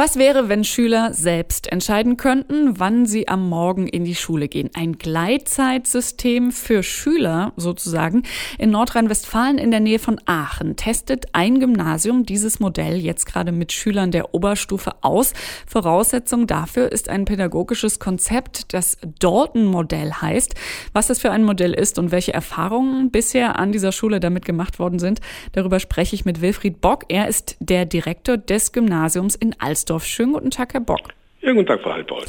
Was wäre, wenn Schüler selbst entscheiden könnten, wann sie am Morgen in die Schule gehen? Ein Gleitzeitsystem für Schüler sozusagen. In Nordrhein-Westfalen in der Nähe von Aachen testet ein Gymnasium dieses Modell jetzt gerade mit Schülern der Oberstufe aus. Voraussetzung dafür ist ein pädagogisches Konzept, das Dalton-Modell heißt. Was das für ein Modell ist und welche Erfahrungen bisher an dieser Schule damit gemacht worden sind, darüber spreche ich mit Wilfried Bock. Er ist der Direktor des Gymnasiums in Alstom. Wilmersdorf. Schönen guten Tag, Herr Bock. Ja, guten Tag, Frau Halbold.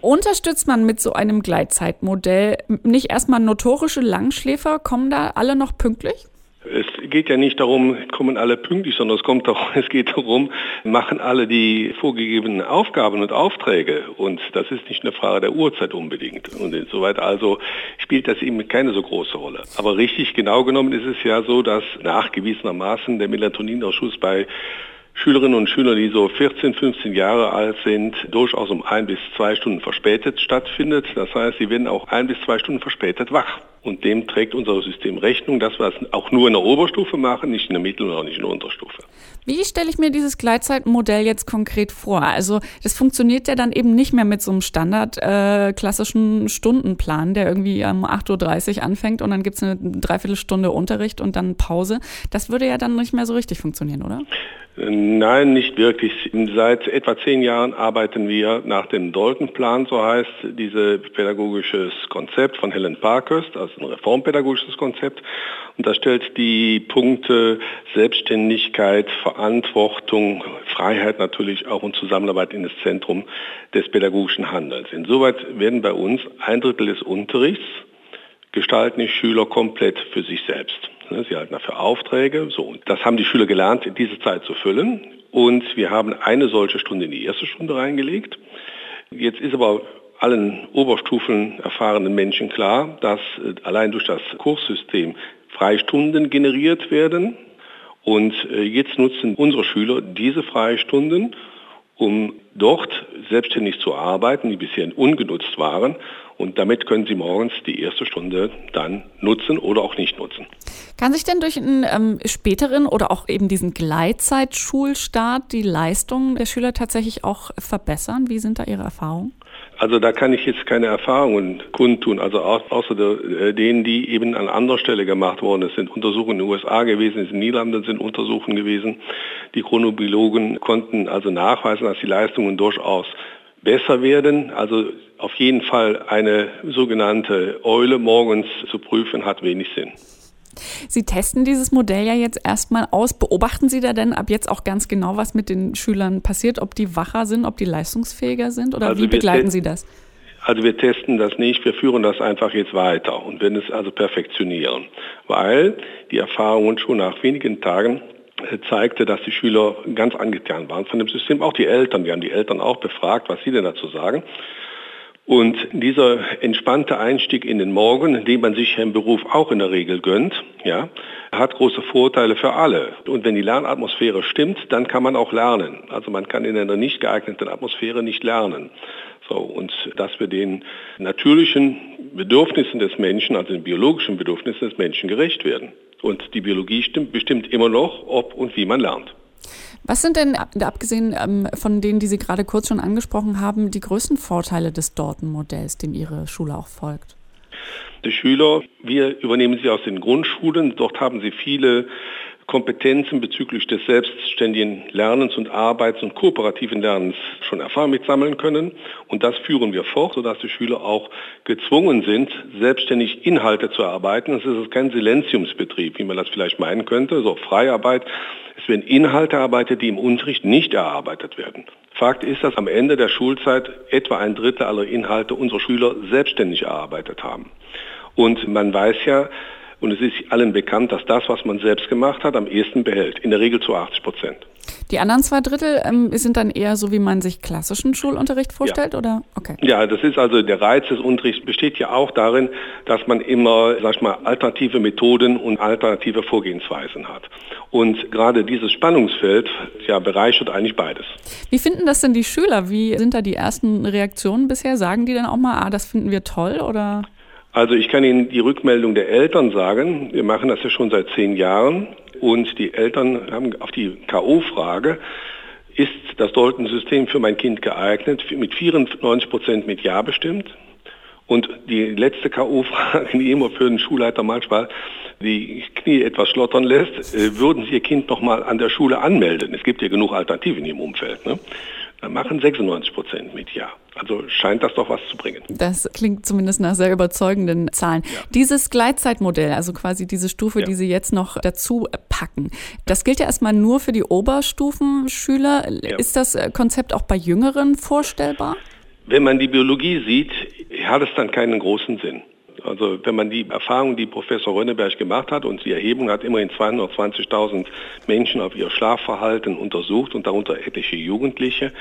Unterstützt man mit so einem Gleitzeitmodell nicht erstmal notorische Langschläfer? Kommen da alle noch pünktlich? Es geht ja nicht darum, kommen alle pünktlich, sondern es, kommt darum, es geht darum, machen alle die vorgegebenen Aufgaben und Aufträge. Und das ist nicht eine Frage der Uhrzeit unbedingt. Und insoweit also spielt das eben keine so große Rolle. Aber richtig genau genommen ist es ja so, dass nachgewiesenermaßen der Melatoninausschuss bei Schülerinnen und Schüler, die so 14, 15 Jahre alt sind, durchaus um ein bis zwei Stunden verspätet stattfindet. Das heißt, sie werden auch ein bis zwei Stunden verspätet wach. Und dem trägt unser System Rechnung, dass wir es auch nur in der Oberstufe machen, nicht in der Mittel- und auch nicht in der Unterstufe. Wie stelle ich mir dieses Gleitzeitmodell jetzt konkret vor? Also das funktioniert ja dann eben nicht mehr mit so einem standard äh, klassischen Stundenplan, der irgendwie um 8.30 Uhr anfängt und dann gibt es eine Dreiviertelstunde Unterricht und dann Pause. Das würde ja dann nicht mehr so richtig funktionieren, oder? Nein, nicht wirklich. Seit etwa zehn Jahren arbeiten wir nach dem Dalton-Plan, so heißt dieses pädagogisches Konzept von Helen Parkhurst, also ein reformpädagogisches Konzept. Und das stellt die Punkte Selbstständigkeit, Verantwortung, Freiheit natürlich auch und Zusammenarbeit in das Zentrum des pädagogischen Handelns. Insoweit werden bei uns ein Drittel des Unterrichts gestalten die Schüler komplett für sich selbst. Sie halten dafür Aufträge. So, und das haben die Schüler gelernt, diese Zeit zu füllen. Und wir haben eine solche Stunde in die erste Stunde reingelegt. Jetzt ist aber allen Oberstufen erfahrenen Menschen klar, dass äh, allein durch das Kurssystem Freistunden generiert werden. Und äh, jetzt nutzen unsere Schüler diese Freistunden, um dort selbstständig zu arbeiten, die bisher ungenutzt waren. Und damit können Sie morgens die erste Stunde dann nutzen oder auch nicht nutzen. Kann sich denn durch einen ähm, späteren oder auch eben diesen Gleitzeitschulstart die Leistung der Schüler tatsächlich auch verbessern? Wie sind da Ihre Erfahrungen? Also da kann ich jetzt keine Erfahrungen kundtun, also außer der, äh, denen, die eben an anderer Stelle gemacht worden sind. Es sind Untersuchungen in den USA gewesen, in den Niederlanden sind Untersuchungen gewesen. Die Chronobiologen konnten also nachweisen, dass die Leistungen durchaus besser werden. Also auf jeden Fall eine sogenannte Eule morgens zu prüfen, hat wenig Sinn. Sie testen dieses Modell ja jetzt erstmal aus. Beobachten Sie da denn ab jetzt auch ganz genau, was mit den Schülern passiert, ob die wacher sind, ob die leistungsfähiger sind oder also wie begleiten Sie das? Also wir testen das nicht, wir führen das einfach jetzt weiter und werden es also perfektionieren, weil die Erfahrungen schon nach wenigen Tagen äh, zeigte, dass die Schüler ganz angetan waren von dem System, auch die Eltern. Wir haben die Eltern auch befragt, was sie denn dazu sagen. Und dieser entspannte Einstieg in den Morgen, den man sich im Beruf auch in der Regel gönnt, ja, hat große Vorteile für alle. Und wenn die Lernatmosphäre stimmt, dann kann man auch lernen. Also man kann in einer nicht geeigneten Atmosphäre nicht lernen. So, und dass wir den natürlichen Bedürfnissen des Menschen, also den biologischen Bedürfnissen des Menschen gerecht werden. Und die Biologie stimmt, bestimmt immer noch, ob und wie man lernt. Was sind denn, abgesehen ähm, von denen, die Sie gerade kurz schon angesprochen haben, die größten Vorteile des Dorten-Modells, dem Ihre Schule auch folgt? Die Schüler, wir übernehmen sie aus den Grundschulen. Dort haben sie viele Kompetenzen bezüglich des selbstständigen Lernens und Arbeits- und kooperativen Lernens schon Erfahrung mitsammeln können. Und das führen wir fort, sodass die Schüler auch gezwungen sind, selbstständig Inhalte zu erarbeiten. Es ist kein Silenziumsbetrieb, wie man das vielleicht meinen könnte, so Freiarbeit. Es werden Inhalte erarbeitet, die im Unterricht nicht erarbeitet werden. Fakt ist, dass am Ende der Schulzeit etwa ein Drittel aller Inhalte unserer Schüler selbstständig erarbeitet haben. Und man weiß ja, und es ist allen bekannt, dass das, was man selbst gemacht hat, am ehesten behält. In der Regel zu 80 Prozent. Die anderen zwei Drittel ähm, sind dann eher so, wie man sich klassischen Schulunterricht vorstellt, ja. oder? Okay. Ja, das ist also der Reiz des Unterrichts besteht ja auch darin, dass man immer, sag ich mal, alternative Methoden und alternative Vorgehensweisen hat. Und gerade dieses Spannungsfeld ja, bereichert eigentlich beides. Wie finden das denn die Schüler? Wie sind da die ersten Reaktionen bisher? Sagen die dann auch mal, ah, das finden wir toll oder? Also ich kann Ihnen die Rückmeldung der Eltern sagen. Wir machen das ja schon seit zehn Jahren. Und die Eltern haben auf die K.O.-Frage, ist das Dalton-System für mein Kind geeignet, mit 94 Prozent mit Ja bestimmt. Und die letzte K.O.-Frage, die immer für den Schulleiter manchmal die Knie etwas schlottern lässt, äh, würden Sie Ihr Kind noch mal an der Schule anmelden? Es gibt ja genug Alternativen im Umfeld. Ne? Machen 96 Prozent mit Ja. Also scheint das doch was zu bringen. Das klingt zumindest nach sehr überzeugenden Zahlen. Ja. Dieses Gleitzeitmodell, also quasi diese Stufe, ja. die Sie jetzt noch dazu packen, das gilt ja erstmal nur für die Oberstufenschüler. Ja. Ist das äh, Konzept auch bei Jüngeren vorstellbar? Wenn man die Biologie sieht, hat es dann keinen großen Sinn. Also wenn man die Erfahrung, die Professor Rönneberg gemacht hat, und die Erhebung hat immerhin 220.000 Menschen auf ihr Schlafverhalten untersucht und darunter etliche Jugendliche,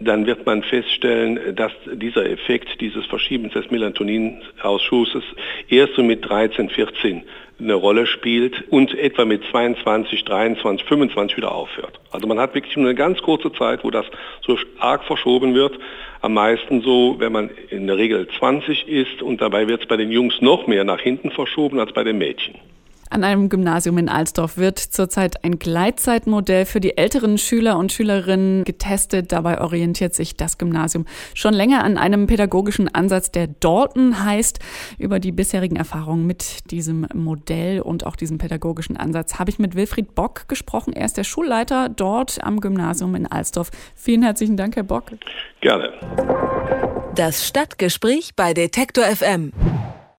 dann wird man feststellen, dass dieser Effekt dieses Verschiebens des Melatoninausschusses erst so mit 13, 14 eine Rolle spielt und etwa mit 22, 23, 25 wieder aufhört. Also man hat wirklich nur eine ganz kurze Zeit, wo das so arg verschoben wird. Am meisten so, wenn man in der Regel 20 ist und dabei wird es bei den Jungs noch mehr nach hinten verschoben als bei den Mädchen. An einem Gymnasium in Alsdorf wird zurzeit ein Gleitzeitmodell für die älteren Schüler und Schülerinnen getestet. Dabei orientiert sich das Gymnasium schon länger an einem pädagogischen Ansatz, der Dalton heißt. Über die bisherigen Erfahrungen mit diesem Modell und auch diesem pädagogischen Ansatz habe ich mit Wilfried Bock gesprochen. Er ist der Schulleiter dort am Gymnasium in Alsdorf. Vielen herzlichen Dank, Herr Bock. Gerne. Das Stadtgespräch bei Detektor FM.